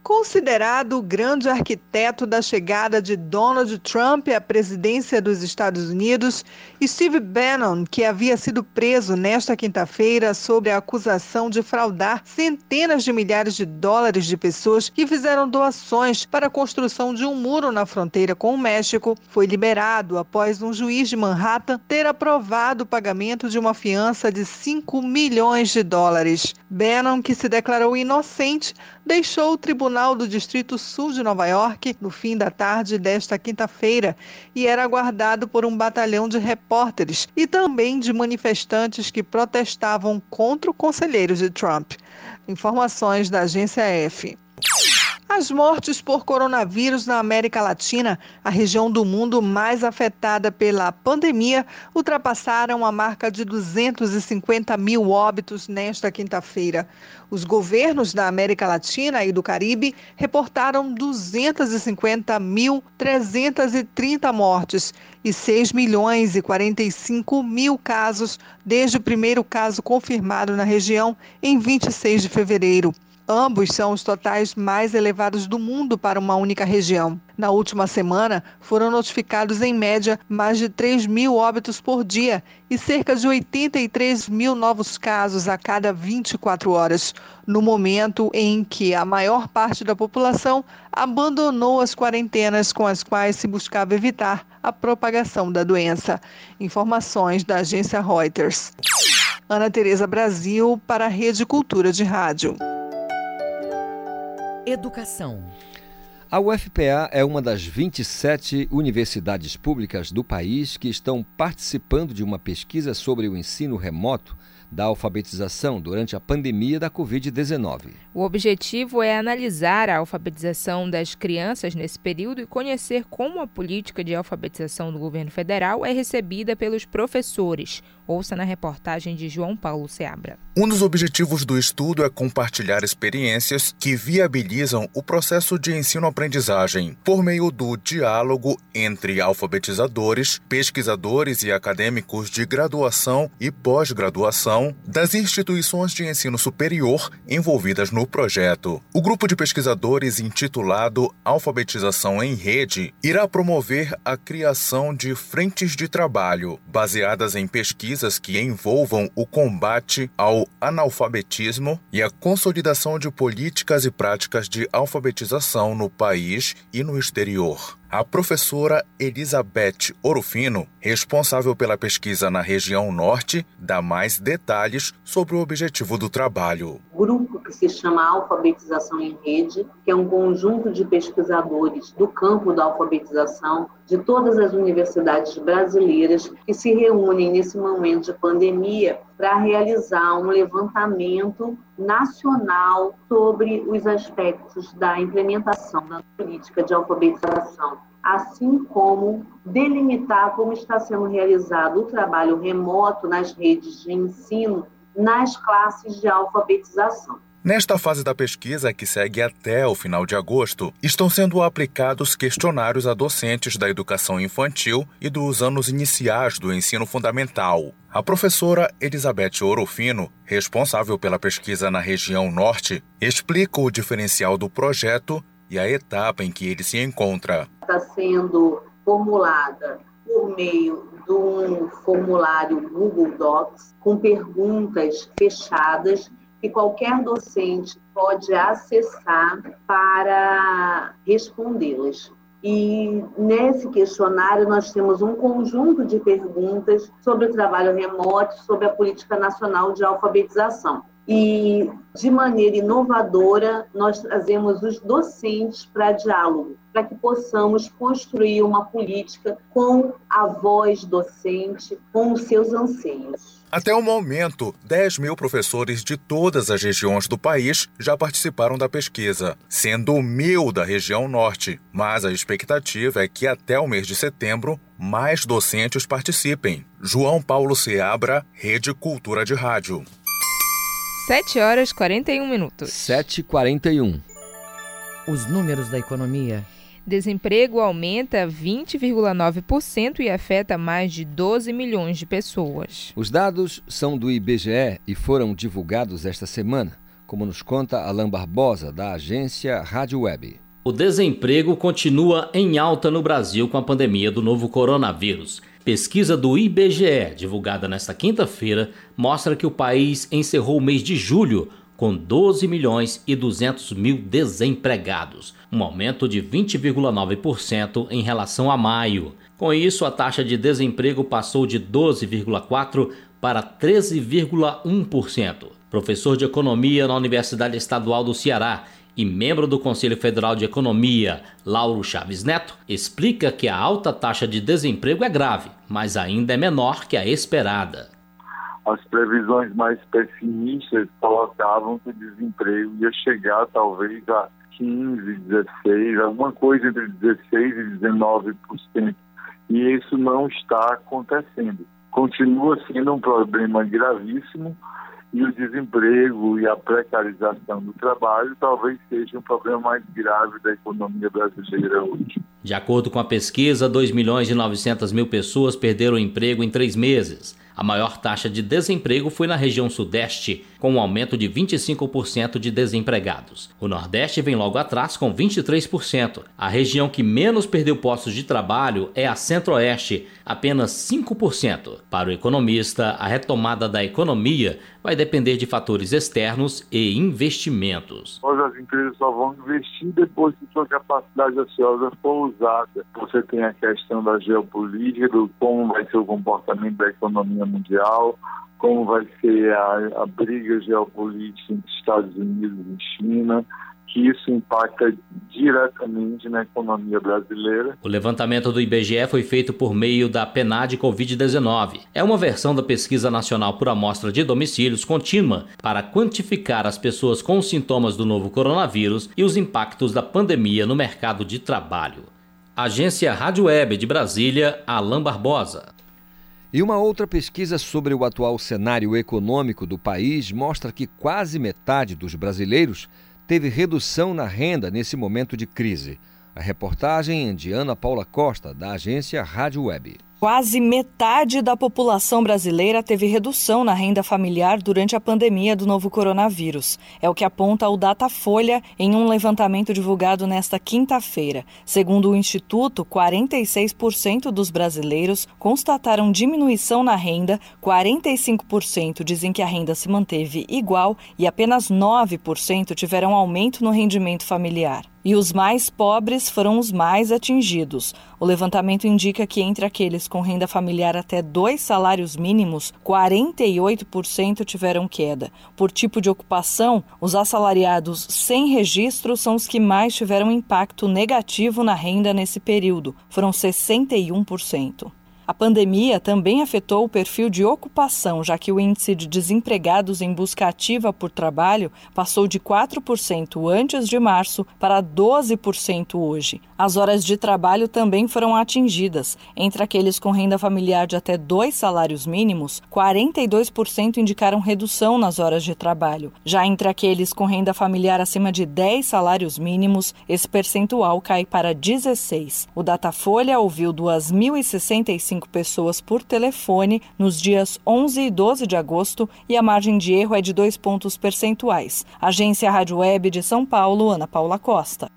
Considerado o grande arquiteto da chegada de Donald Trump à presidência dos Estados Unidos, Steve Bannon, que havia sido preso nesta quinta-feira sob a acusação de fraudar centenas de milhares de dólares de pessoas que fizeram doações para a construção de um muro na fronteira com o México, foi liberado após um juiz de Manhattan ter aprovado o pagamento de uma fiança de 5 milhões de dólares. Bannon, que se declarou inocente, deixou o Tribunal do Distrito Sul de Nova York no fim da tarde desta quinta-feira e era aguardado por um batalhão de repórteres e também de manifestantes que protestavam contra o conselheiro de Trump. Informações da agência F. As mortes por coronavírus na América Latina, a região do mundo mais afetada pela pandemia, ultrapassaram a marca de 250 mil óbitos nesta quinta-feira. Os governos da América Latina e do Caribe reportaram 250.330 mortes e 6 milhões e 45 mil casos desde o primeiro caso confirmado na região em 26 de fevereiro. Ambos são os totais mais elevados do mundo para uma única região. Na última semana, foram notificados em média mais de 3 mil óbitos por dia e cerca de 83 mil novos casos a cada 24 horas, no momento em que a maior parte da população abandonou as quarentenas com as quais se buscava evitar a propagação da doença. Informações da agência Reuters. Ana Tereza Brasil para a Rede Cultura de Rádio. Educação. A UFPA é uma das 27 universidades públicas do país que estão participando de uma pesquisa sobre o ensino remoto da alfabetização durante a pandemia da Covid-19. O objetivo é analisar a alfabetização das crianças nesse período e conhecer como a política de alfabetização do governo federal é recebida pelos professores. Ouça na reportagem de João Paulo Seabra. Um dos objetivos do estudo é compartilhar experiências que viabilizam o processo de ensino-aprendizagem por meio do diálogo entre alfabetizadores, pesquisadores e acadêmicos de graduação e pós-graduação das instituições de ensino superior envolvidas no projeto. O grupo de pesquisadores intitulado Alfabetização em Rede irá promover a criação de frentes de trabalho baseadas em pesquisas que envolvam o combate ao analfabetismo e a consolidação de políticas e práticas de alfabetização no país e no exterior. A professora Elizabeth Orofino, responsável pela pesquisa na região norte, dá mais detalhes sobre o objetivo do trabalho. O grupo que se chama Alfabetização em Rede, que é um conjunto de pesquisadores do campo da alfabetização de todas as universidades brasileiras que se reúnem nesse momento de pandemia para realizar um levantamento nacional sobre os aspectos da implementação da política de alfabetização, assim como delimitar como está sendo realizado o trabalho remoto nas redes de ensino nas classes de alfabetização. Nesta fase da pesquisa, que segue até o final de agosto, estão sendo aplicados questionários a docentes da educação infantil e dos anos iniciais do ensino fundamental. A professora Elizabeth Orofino, responsável pela pesquisa na região norte, explica o diferencial do projeto e a etapa em que ele se encontra. Está sendo formulada por meio de um formulário Google Docs com perguntas fechadas que qualquer docente pode acessar para respondê-las. E nesse questionário nós temos um conjunto de perguntas sobre o trabalho remoto, sobre a política nacional de alfabetização. E de maneira inovadora, nós trazemos os docentes para diálogo, para que possamos construir uma política com a voz docente, com os seus anseios. Até o momento, 10 mil professores de todas as regiões do país já participaram da pesquisa, sendo mil da região norte. Mas a expectativa é que até o mês de setembro, mais docentes participem. João Paulo Seabra, Rede Cultura de Rádio. 7 horas 41 minutos. 7h41. Os números da economia. Desemprego aumenta 20,9% e afeta mais de 12 milhões de pessoas. Os dados são do IBGE e foram divulgados esta semana, como nos conta Alain Barbosa, da agência Rádio Web. O desemprego continua em alta no Brasil com a pandemia do novo coronavírus. Pesquisa do IBGE, divulgada nesta quinta-feira, mostra que o país encerrou o mês de julho com 12 milhões e 200 mil desempregados, um aumento de 20,9% em relação a maio. Com isso, a taxa de desemprego passou de 12,4% para 13,1%. Professor de Economia na Universidade Estadual do Ceará e membro do Conselho Federal de Economia, Lauro Chaves Neto, explica que a alta taxa de desemprego é grave, mas ainda é menor que a esperada as previsões mais pessimistas colocavam que o desemprego ia chegar talvez a 15, 16, alguma coisa entre 16 e 19%. E isso não está acontecendo. Continua sendo um problema gravíssimo e o desemprego e a precarização do trabalho talvez seja um problema mais grave da economia brasileira hoje. De acordo com a pesquisa, 2 milhões e 900 mil pessoas perderam emprego em três meses. A maior taxa de desemprego foi na região Sudeste, com um aumento de 25% de desempregados. O Nordeste vem logo atrás, com 23%. A região que menos perdeu postos de trabalho é a Centro-Oeste, apenas 5%. Para o economista, a retomada da economia vai depender de fatores externos e investimentos. Hoje as empresas só vão investir depois que sua capacidade ociosa for usada. Você tem a questão da geopolítica, do como vai ser o comportamento da economia mundial, como vai ser a, a briga geopolítica entre Estados Unidos e China, que isso impacta diretamente na economia brasileira. O levantamento do IBGE foi feito por meio da PNAD Covid-19. É uma versão da Pesquisa Nacional por Amostra de Domicílios contínua para quantificar as pessoas com sintomas do novo coronavírus e os impactos da pandemia no mercado de trabalho. Agência Rádio Web de Brasília, Alain Barbosa. E uma outra pesquisa sobre o atual cenário econômico do país mostra que quase metade dos brasileiros teve redução na renda nesse momento de crise. A reportagem é de Ana Paula Costa, da agência Rádio Web. Quase metade da população brasileira teve redução na renda familiar durante a pandemia do novo coronavírus. É o que aponta o Datafolha em um levantamento divulgado nesta quinta-feira. Segundo o Instituto, 46% dos brasileiros constataram diminuição na renda, 45% dizem que a renda se manteve igual e apenas 9% tiveram aumento no rendimento familiar e os mais pobres foram os mais atingidos. O levantamento indica que entre aqueles com renda familiar até dois salários mínimos, 48% tiveram queda. Por tipo de ocupação, os assalariados sem registro são os que mais tiveram impacto negativo na renda nesse período, foram 61%. A pandemia também afetou o perfil de ocupação, já que o índice de desempregados em busca ativa por trabalho passou de 4% antes de março para 12% hoje. As horas de trabalho também foram atingidas. Entre aqueles com renda familiar de até dois salários mínimos, 42% indicaram redução nas horas de trabalho. Já entre aqueles com renda familiar acima de 10 salários mínimos, esse percentual cai para 16. O Datafolha ouviu 2.065 pessoas por telefone nos dias 11 e 12 de agosto e a margem de erro é de dois pontos percentuais. Agência Rádio Web de São Paulo, Ana Paula Costa.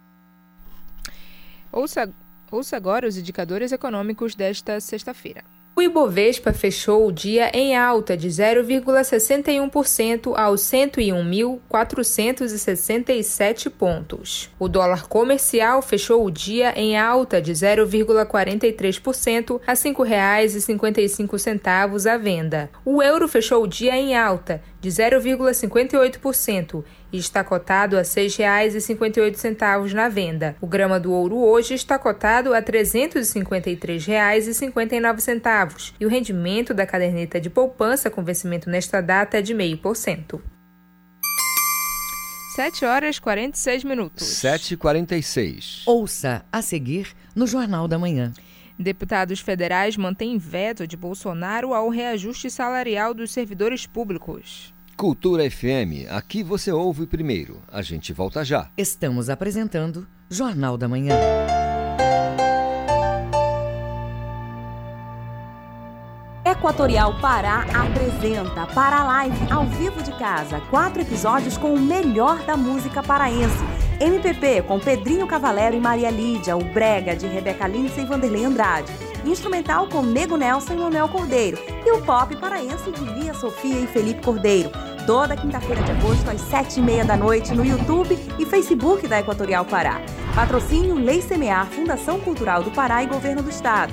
Ouça, ouça agora os indicadores econômicos desta sexta-feira. O Ibovespa fechou o dia em alta de 0,61% aos 101.467 pontos. O dólar comercial fechou o dia em alta de 0,43% a R$ 5,55 à venda. O euro fechou o dia em alta de 0,58% e está cotado a R$ 6,58 na venda. O grama do ouro hoje está cotado a R$ 353,59 e o rendimento da caderneta de poupança com vencimento nesta data é de 0,5%. 7 horas e 46 minutos. 7 e 46. Ouça a seguir no Jornal da Manhã. Deputados federais mantêm veto de Bolsonaro ao reajuste salarial dos servidores públicos. Cultura FM, aqui você ouve primeiro. A gente volta já. Estamos apresentando Jornal da Manhã. Equatorial Pará apresenta Para Live ao vivo de casa. Quatro episódios com o melhor da música paraense. MPP com Pedrinho Cavalero e Maria Lídia. O Brega de Rebeca Lindsay e Vanderlei Andrade. Instrumental com Nego Nelson e Manuel Cordeiro. E o pop paraense de Lia Sofia e Felipe Cordeiro. Toda quinta-feira de agosto às sete e meia da noite no YouTube e Facebook da Equatorial Pará. Patrocínio Lei Semear, Fundação Cultural do Pará e Governo do Estado.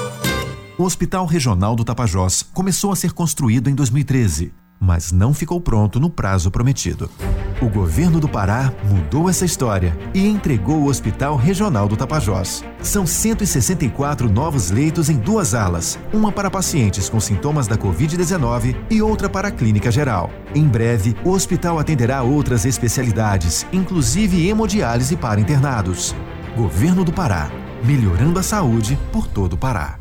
O Hospital Regional do Tapajós começou a ser construído em 2013, mas não ficou pronto no prazo prometido. O governo do Pará mudou essa história e entregou o Hospital Regional do Tapajós. São 164 novos leitos em duas alas, uma para pacientes com sintomas da Covid-19 e outra para a clínica geral. Em breve, o hospital atenderá outras especialidades, inclusive hemodiálise para internados. Governo do Pará, melhorando a saúde por todo o Pará.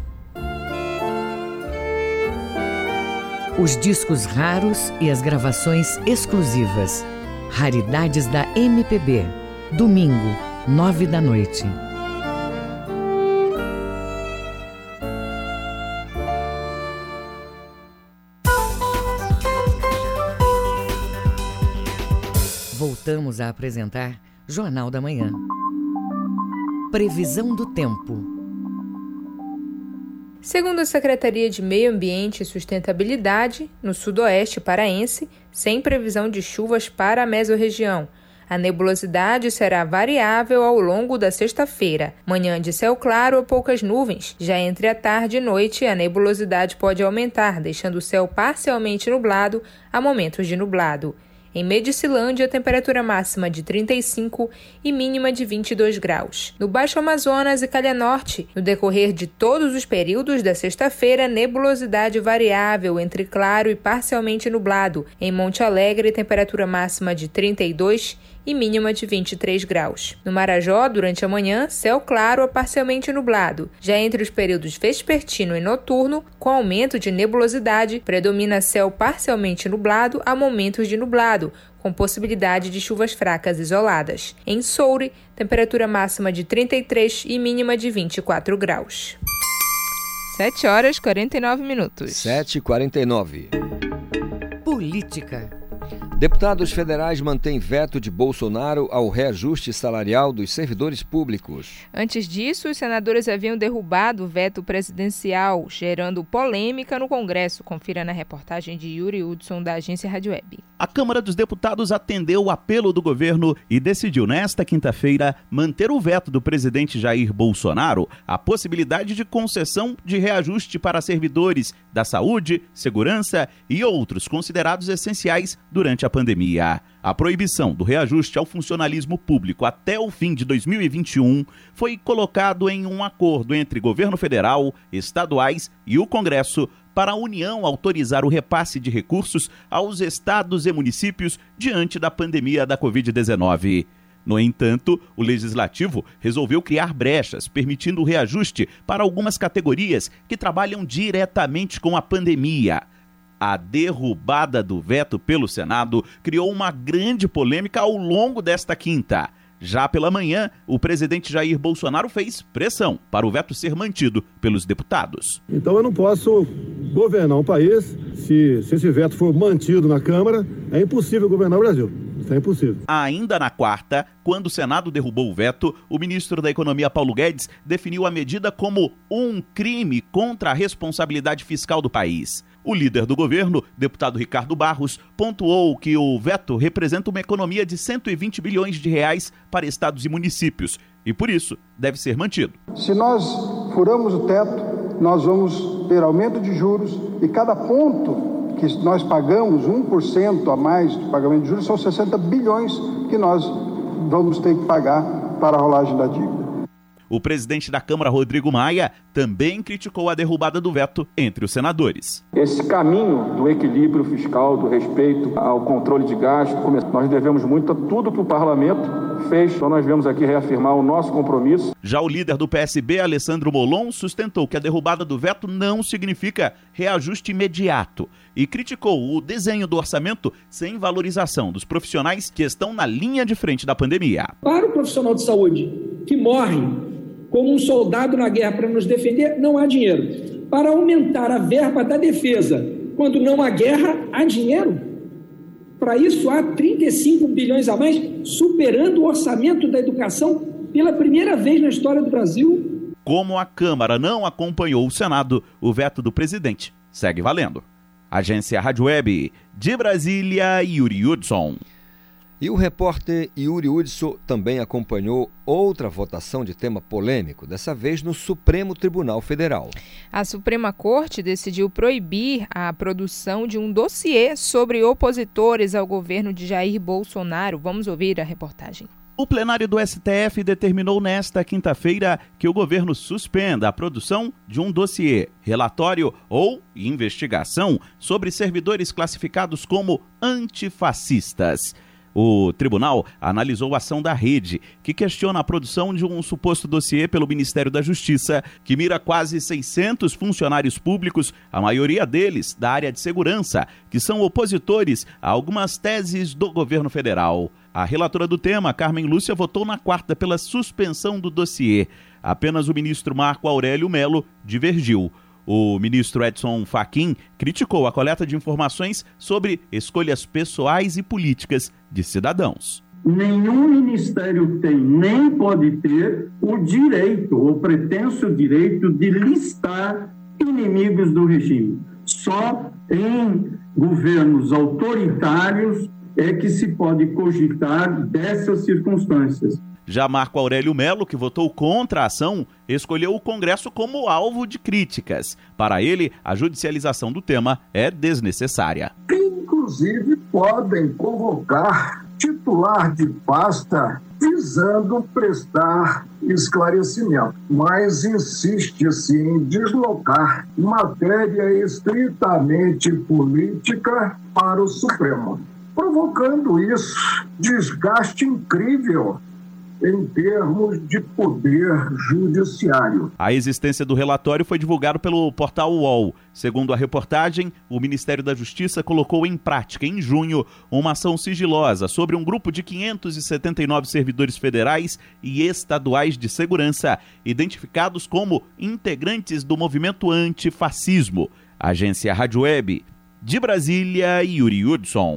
Os discos raros e as gravações exclusivas. Raridades da MPB. Domingo, nove da noite. Voltamos a apresentar Jornal da Manhã. Previsão do tempo. Segundo a Secretaria de Meio Ambiente e Sustentabilidade, no sudoeste paraense, sem previsão de chuvas para a mesorregião. A nebulosidade será variável ao longo da sexta-feira. Manhã de céu claro ou poucas nuvens. Já entre a tarde e noite, a nebulosidade pode aumentar, deixando o céu parcialmente nublado a momentos de nublado. Em Medicilândia, temperatura máxima de 35 e mínima de 22 graus. No Baixo Amazonas e Calha Norte, no decorrer de todos os períodos da sexta-feira, nebulosidade variável entre claro e parcialmente nublado. Em Monte Alegre, temperatura máxima de 32 e mínima de 23 graus. No Marajó, durante a manhã, céu claro a parcialmente nublado. Já entre os períodos vespertino e noturno, com aumento de nebulosidade, predomina céu parcialmente nublado a momentos de nublado, com possibilidade de chuvas fracas isoladas. Em Soure, temperatura máxima de 33 e mínima de 24 graus. 7 horas 49 minutos. 7h49. Política. Deputados federais mantêm veto de Bolsonaro ao reajuste salarial dos servidores públicos. Antes disso, os senadores haviam derrubado o veto presidencial, gerando polêmica no Congresso. Confira na reportagem de Yuri Hudson, da agência Rádio Web. A Câmara dos Deputados atendeu o apelo do governo e decidiu, nesta quinta-feira, manter o veto do presidente Jair Bolsonaro à possibilidade de concessão de reajuste para servidores da saúde, segurança e outros considerados essenciais durante a pandemia. A proibição do reajuste ao funcionalismo público até o fim de 2021 foi colocado em um acordo entre governo federal, estaduais e o Congresso para a União autorizar o repasse de recursos aos estados e municípios diante da pandemia da Covid-19. No entanto, o legislativo resolveu criar brechas, permitindo o reajuste para algumas categorias que trabalham diretamente com a pandemia. A derrubada do veto pelo Senado criou uma grande polêmica ao longo desta quinta. Já pela manhã, o presidente Jair Bolsonaro fez pressão para o veto ser mantido pelos deputados. Então eu não posso governar um país se, se esse veto for mantido na Câmara. É impossível governar o Brasil. Isso é impossível. Ainda na quarta, quando o Senado derrubou o veto, o ministro da Economia Paulo Guedes definiu a medida como um crime contra a responsabilidade fiscal do país. O líder do governo, deputado Ricardo Barros, pontuou que o veto representa uma economia de 120 bilhões de reais para estados e municípios e, por isso, deve ser mantido. Se nós furamos o teto, nós vamos ter aumento de juros e cada ponto que nós pagamos, 1% a mais de pagamento de juros, são 60 bilhões que nós vamos ter que pagar para a rolagem da dívida. O presidente da Câmara, Rodrigo Maia, também criticou a derrubada do veto entre os senadores. Esse caminho do equilíbrio fiscal, do respeito ao controle de gasto, nós devemos muito a tudo que o parlamento fez. Então nós vemos aqui reafirmar o nosso compromisso. Já o líder do PSB, Alessandro Molon, sustentou que a derrubada do veto não significa reajuste imediato e criticou o desenho do orçamento sem valorização dos profissionais que estão na linha de frente da pandemia. Para o profissional de saúde que morre como um soldado na guerra para nos defender, não há dinheiro. Para aumentar a verba da defesa, quando não há guerra, há dinheiro. Para isso, há 35 bilhões a mais, superando o orçamento da educação pela primeira vez na história do Brasil. Como a Câmara não acompanhou o Senado, o veto do presidente segue valendo. Agência Rádio Web de Brasília, Yuri Hudson. E o repórter Yuri Hudson também acompanhou outra votação de tema polêmico, dessa vez no Supremo Tribunal Federal. A Suprema Corte decidiu proibir a produção de um dossiê sobre opositores ao governo de Jair Bolsonaro. Vamos ouvir a reportagem. O plenário do STF determinou nesta quinta-feira que o governo suspenda a produção de um dossiê, relatório ou investigação sobre servidores classificados como antifascistas. O tribunal analisou a ação da rede, que questiona a produção de um suposto dossiê pelo Ministério da Justiça, que mira quase 600 funcionários públicos, a maioria deles da área de segurança, que são opositores a algumas teses do governo federal. A relatora do tema, Carmen Lúcia, votou na quarta pela suspensão do dossiê. Apenas o ministro Marco Aurélio Melo divergiu. O ministro Edson Fachin criticou a coleta de informações sobre escolhas pessoais e políticas de cidadãos. Nenhum ministério tem, nem pode ter, o direito, ou pretenso direito, de listar inimigos do regime. Só em governos autoritários é que se pode cogitar dessas circunstâncias. Já Marco Aurélio Melo, que votou contra a ação, escolheu o Congresso como alvo de críticas. Para ele, a judicialização do tema é desnecessária. Inclusive, podem convocar titular de pasta visando prestar esclarecimento, mas insiste-se em deslocar matéria estritamente política para o Supremo, provocando isso desgaste incrível em termos de poder judiciário. A existência do relatório foi divulgado pelo portal UOL. Segundo a reportagem, o Ministério da Justiça colocou em prática, em junho, uma ação sigilosa sobre um grupo de 579 servidores federais e estaduais de segurança, identificados como integrantes do movimento antifascismo. Agência Rádio Web. De Brasília, Yuri Hudson.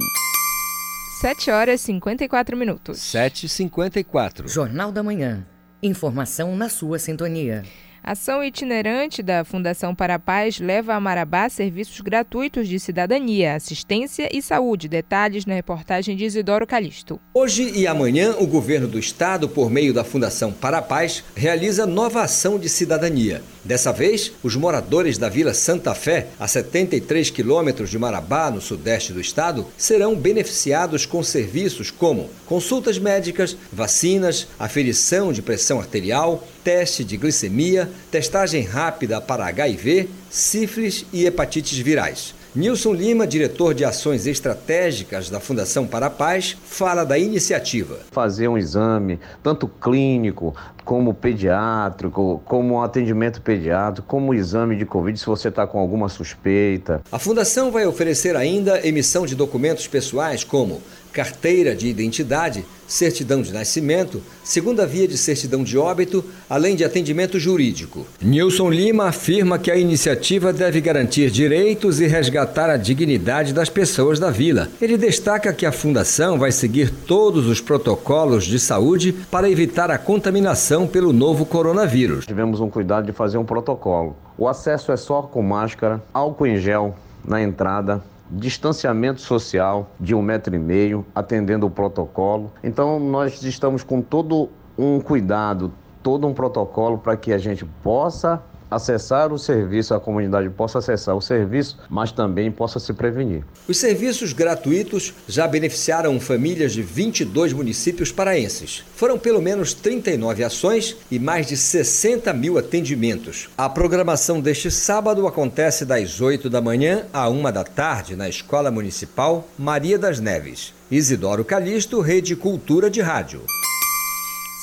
7 horas e 54 minutos. 7h54. Jornal da Manhã. Informação na sua sintonia. Ação itinerante da Fundação para a Paz leva a Marabá serviços gratuitos de cidadania, assistência e saúde. Detalhes na reportagem de Isidoro Calixto. Hoje e amanhã, o governo do estado, por meio da Fundação para a Paz, realiza nova ação de cidadania. Dessa vez, os moradores da Vila Santa Fé, a 73 quilômetros de Marabá, no sudeste do estado, serão beneficiados com serviços como consultas médicas, vacinas, aferição de pressão arterial, teste de glicemia, testagem rápida para HIV, sífilis e hepatites virais. Nilson Lima, diretor de ações estratégicas da Fundação para a Paz, fala da iniciativa. Fazer um exame, tanto clínico como pediátrico, como atendimento pediátrico, como exame de Covid se você está com alguma suspeita. A Fundação vai oferecer ainda emissão de documentos pessoais como carteira de identidade, certidão de nascimento, segunda via de certidão de óbito, além de atendimento jurídico. Nilson Lima afirma que a iniciativa deve garantir direitos e resgatar a dignidade das pessoas da vila. Ele destaca que a fundação vai seguir todos os protocolos de saúde para evitar a contaminação pelo novo coronavírus. Tivemos um cuidado de fazer um protocolo. O acesso é só com máscara, álcool em gel na entrada, distanciamento social de um metro e meio, atendendo o protocolo. Então, nós estamos com todo um cuidado, todo um protocolo para que a gente possa acessar o serviço, a comunidade possa acessar o serviço, mas também possa se prevenir. Os serviços gratuitos já beneficiaram famílias de 22 municípios paraenses. Foram pelo menos 39 ações e mais de 60 mil atendimentos. A programação deste sábado acontece das 8 da manhã à 1 da tarde na Escola Municipal Maria das Neves. Isidoro Calixto, Rede Cultura de Rádio.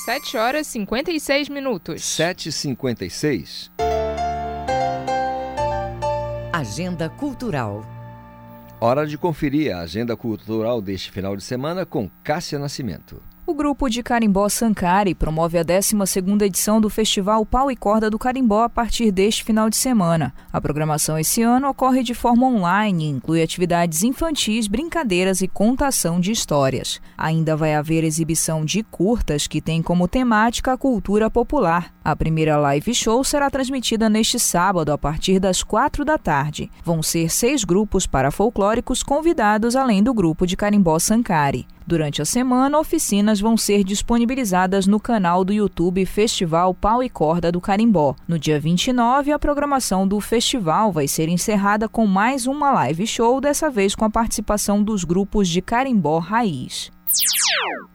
7 horas e 56 minutos. 7h56. Agenda Cultural. Hora de conferir a agenda cultural deste final de semana com Cássia Nascimento. O grupo de Carimbó Sankari promove a 12ª edição do Festival Pau e Corda do Carimbó a partir deste final de semana. A programação esse ano ocorre de forma online e inclui atividades infantis, brincadeiras e contação de histórias. Ainda vai haver exibição de curtas que tem como temática a cultura popular. A primeira live show será transmitida neste sábado a partir das quatro da tarde. Vão ser seis grupos parafolclóricos convidados além do grupo de Carimbó Sankari. Durante a semana, oficinas vão ser disponibilizadas no canal do YouTube Festival Pau e Corda do Carimbó. No dia 29, a programação do festival vai ser encerrada com mais uma live show, dessa vez com a participação dos grupos de Carimbó Raiz.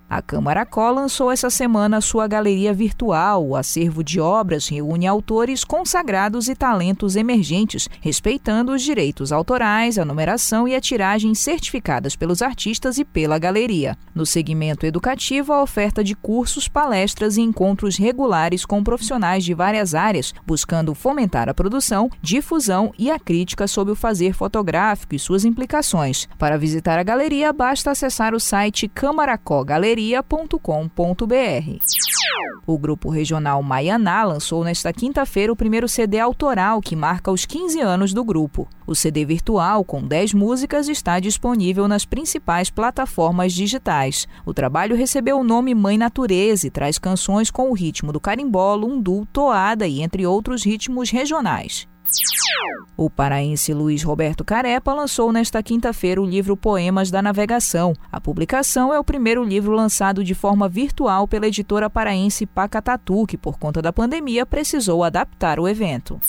A Câmara Có lançou essa semana sua galeria virtual. O acervo de obras reúne autores consagrados e talentos emergentes, respeitando os direitos autorais, a numeração e a tiragem certificadas pelos artistas e pela galeria. No segmento educativo, a oferta de cursos, palestras e encontros regulares com profissionais de várias áreas, buscando fomentar a produção, difusão e a crítica sobre o fazer fotográfico e suas implicações. Para visitar a galeria, basta acessar o site camaracogaleria galeria.com.br. O grupo regional Maianá lançou nesta quinta-feira o primeiro CD autoral que marca os 15 anos do grupo. O CD virtual, com 10 músicas, está disponível nas principais plataformas digitais. O trabalho recebeu o nome Mãe Natureza e traz canções com o ritmo do carimbó, lundu, toada e entre outros ritmos regionais. O paraense Luiz Roberto Carepa lançou nesta quinta-feira o livro Poemas da Navegação. A publicação é o primeiro livro lançado de forma virtual pela editora paraense Pacatatu, que por conta da pandemia precisou adaptar o evento.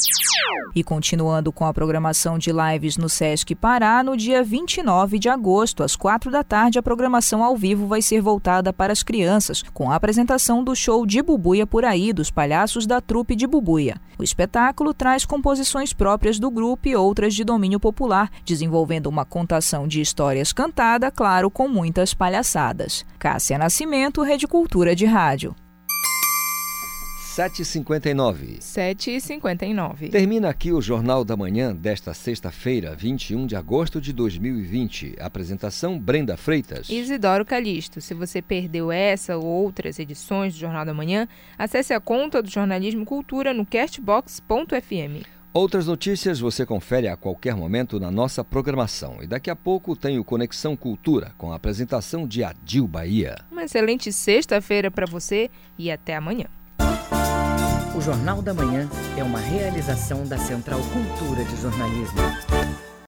E continuando com a programação de lives no Sesc Pará, no dia 29 de agosto, às 4 da tarde, a programação ao vivo vai ser voltada para as crianças, com a apresentação do show de Bubuia por aí, dos palhaços da trupe de Bubuia. O espetáculo traz composições próprias do grupo e outras de domínio popular, desenvolvendo uma contação de histórias cantada, claro, com muitas palhaçadas. Cássia Nascimento, Rede Cultura de Rádio. 7h59. 7h59. Termina aqui o Jornal da Manhã desta sexta-feira, 21 de agosto de 2020. Apresentação Brenda Freitas. Isidoro Calixto. Se você perdeu essa ou outras edições do Jornal da Manhã, acesse a conta do Jornalismo Cultura no castbox.fm. Outras notícias você confere a qualquer momento na nossa programação. E daqui a pouco tem o Conexão Cultura, com a apresentação de Adil Bahia. Uma excelente sexta-feira para você e até amanhã. O Jornal da Manhã é uma realização da Central Cultura de Jornalismo.